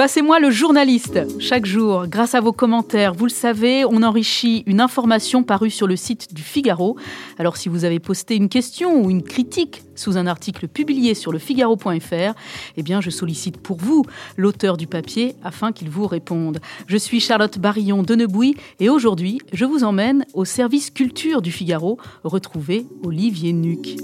Passez-moi le journaliste. Chaque jour, grâce à vos commentaires, vous le savez, on enrichit une information parue sur le site du Figaro. Alors si vous avez posté une question ou une critique sous un article publié sur le figaro.fr, eh bien je sollicite pour vous l'auteur du papier afin qu'il vous réponde. Je suis Charlotte Barillon de et aujourd'hui, je vous emmène au service culture du Figaro retrouver Olivier Nuc.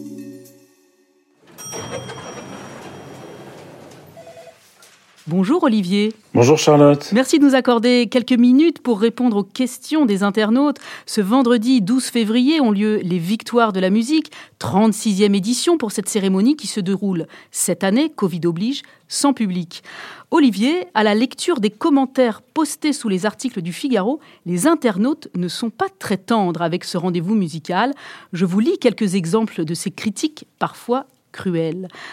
Bonjour Olivier. Bonjour Charlotte. Merci de nous accorder quelques minutes pour répondre aux questions des internautes. Ce vendredi 12 février ont lieu les Victoires de la musique, 36e édition pour cette cérémonie qui se déroule cette année, Covid oblige, sans public. Olivier, à la lecture des commentaires postés sous les articles du Figaro, les internautes ne sont pas très tendres avec ce rendez-vous musical. Je vous lis quelques exemples de ces critiques parfois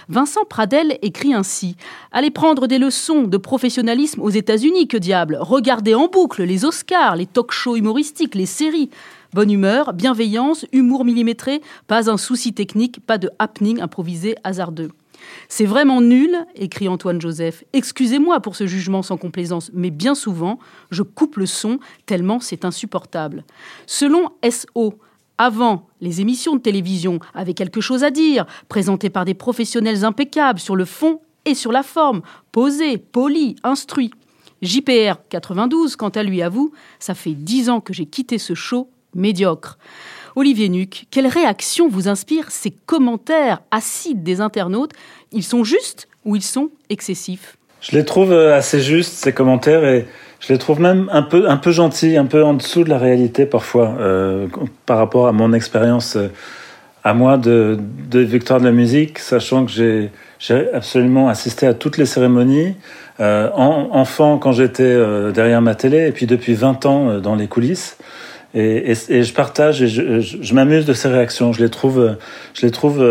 Vincent Pradel écrit ainsi Allez prendre des leçons de professionnalisme aux États-Unis, que diable Regardez en boucle les Oscars, les talk-shows humoristiques, les séries. Bonne humeur, bienveillance, humour millimétré, pas un souci technique, pas de happening improvisé hasardeux. C'est vraiment nul, écrit Antoine Joseph. Excusez-moi pour ce jugement sans complaisance, mais bien souvent, je coupe le son tellement c'est insupportable. Selon SO, avant, les émissions de télévision avaient quelque chose à dire, présentées par des professionnels impeccables sur le fond et sur la forme, posés, polis, instruits. JPR 92, quant à lui avoue, ça fait dix ans que j'ai quitté ce show médiocre. Olivier Nuc, quelle réaction vous inspirent ces commentaires acides des internautes? Ils sont justes ou ils sont excessifs? Je les trouve euh, assez justes, ces commentaires, et je les trouve même un peu, un peu gentils, un peu en dessous de la réalité parfois, euh, par rapport à mon expérience euh, à moi de, de Victoire de la musique, sachant que j'ai absolument assisté à toutes les cérémonies, euh, en, enfant quand j'étais derrière ma télé, et puis depuis 20 ans dans les coulisses. Et, je partage et je, je, je m'amuse de ces réactions. Je les trouve, je les trouve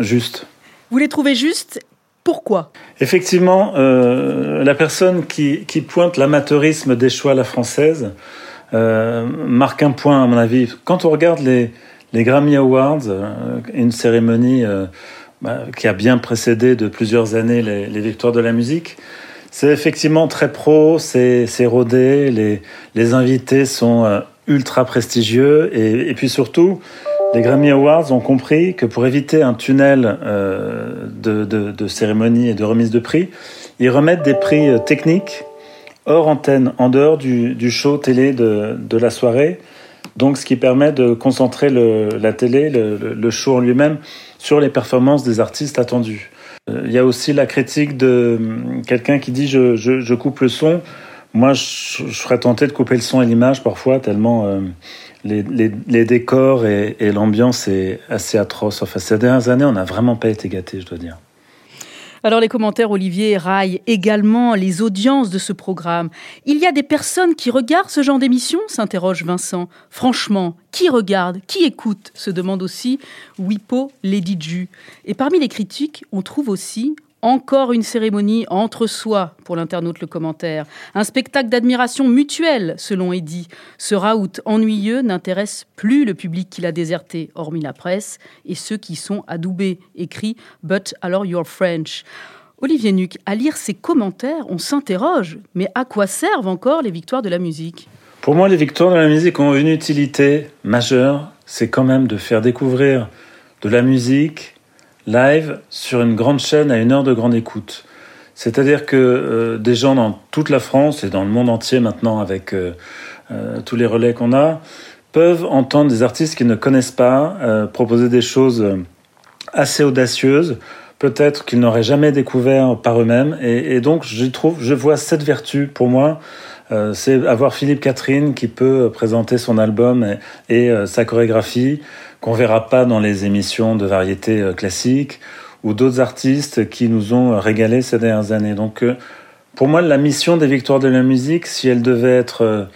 justes. Vous les trouvez justes pourquoi? Effectivement, euh, la personne qui, pointe l'amateurisme des choix à la française euh, marque un point, à mon avis. Quand on regarde les, les Grammy Awards, euh, une cérémonie bah, qui a bien précédé de plusieurs années les, victoires de la musique, c'est effectivement très pro, c'est rodé, les, les invités sont ultra prestigieux et puis surtout, les Grammy Awards ont compris que pour éviter un tunnel euh, de, de, de cérémonie et de remise de prix, ils remettent des prix euh, techniques hors antenne, en dehors du, du show télé de, de, la soirée. Donc, ce qui permet de concentrer le, la télé, le, le show en lui-même, sur les performances des artistes attendus. Euh, il y a aussi la critique de hum, quelqu'un qui dit je, je, je coupe le son. Moi, je, je serais tenté de couper le son et l'image parfois, tellement euh, les, décors et, et l'ambiance est assez atroce. Enfin, ces dernières années, on n'a vraiment pas été gâtés, je dois dire. Alors les commentaires, Olivier, raillent également les audiences de ce programme. Il y a des personnes qui regardent ce genre d'émission s'interroge Vincent. Franchement, qui regarde Qui écoute se demande aussi Wipo Lady Ju. Et parmi les critiques, on trouve aussi encore une cérémonie entre soi, pour l'internaute le commentaire. Un spectacle d'admiration mutuelle, selon Eddy. Ce raout ennuyeux n'intéresse plus le public qui l'a déserté, hormis la presse, et ceux qui sont adoubés, écrit But alors you're French. Olivier Nuc, à lire ces commentaires, on s'interroge, mais à quoi servent encore les victoires de la musique? Pour moi, les victoires de la musique ont une utilité majeure, c'est quand même de faire découvrir de la musique live sur une grande chaîne à une heure de grande écoute. C'est-à-dire que euh, des gens dans toute la France et dans le monde entier maintenant avec euh, euh, tous les relais qu'on a peuvent entendre des artistes qu'ils ne connaissent pas proposer des choses assez audacieuses, peut-être qu'ils n'auraient jamais découvert par eux-mêmes. Et, et, donc, je trouve, je vois cette vertu pour moi. Euh, c'est avoir Philippe Catherine qui peut présenter son album et, et sa chorégraphie qu'on verra pas dans les émissions de variété euh, classiques ou d'autres artistes qui nous ont régalé ces dernières années. Donc, euh, pour moi, la mission des Victoires de la musique, si elle devait être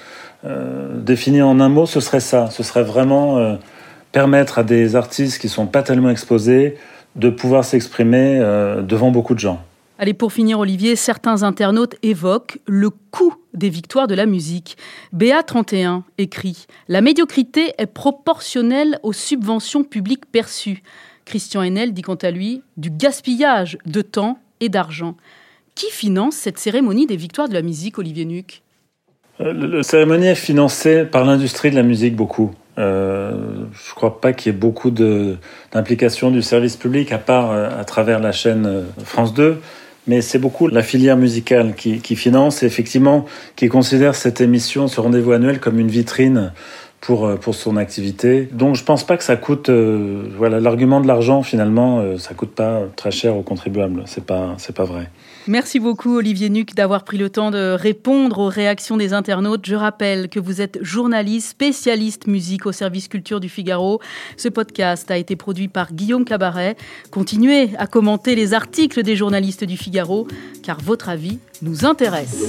euh, définie en un mot, ce serait ça. Ce serait vraiment euh, permettre à des artistes qui sont pas tellement exposés de pouvoir s'exprimer euh, devant beaucoup de gens. Allez, pour finir, Olivier, certains internautes évoquent le coût des victoires de la musique. BA31 écrit La médiocrité est proportionnelle aux subventions publiques perçues. Christian Enel dit quant à lui du gaspillage de temps et d'argent. Qui finance cette cérémonie des victoires de la musique, Olivier Nuc? Euh, La cérémonie est financée par l'industrie de la musique beaucoup. Euh, je ne crois pas qu'il y ait beaucoup d'implication du service public, à part euh, à travers la chaîne France 2. Mais c'est beaucoup la filière musicale qui, qui, finance et effectivement qui considère cette émission, ce rendez-vous annuel, comme une vitrine pour, pour son activité. Donc je pense pas que ça coûte, voilà, l'argument de l'argent finalement, ça coûte pas très cher aux contribuables. C'est pas, c'est pas vrai. Merci beaucoup Olivier Nuc d'avoir pris le temps de répondre aux réactions des internautes. Je rappelle que vous êtes journaliste, spécialiste musique au service culture du Figaro. Ce podcast a été produit par Guillaume Cabaret. Continuez à commenter les articles des journalistes du Figaro car votre avis nous intéresse.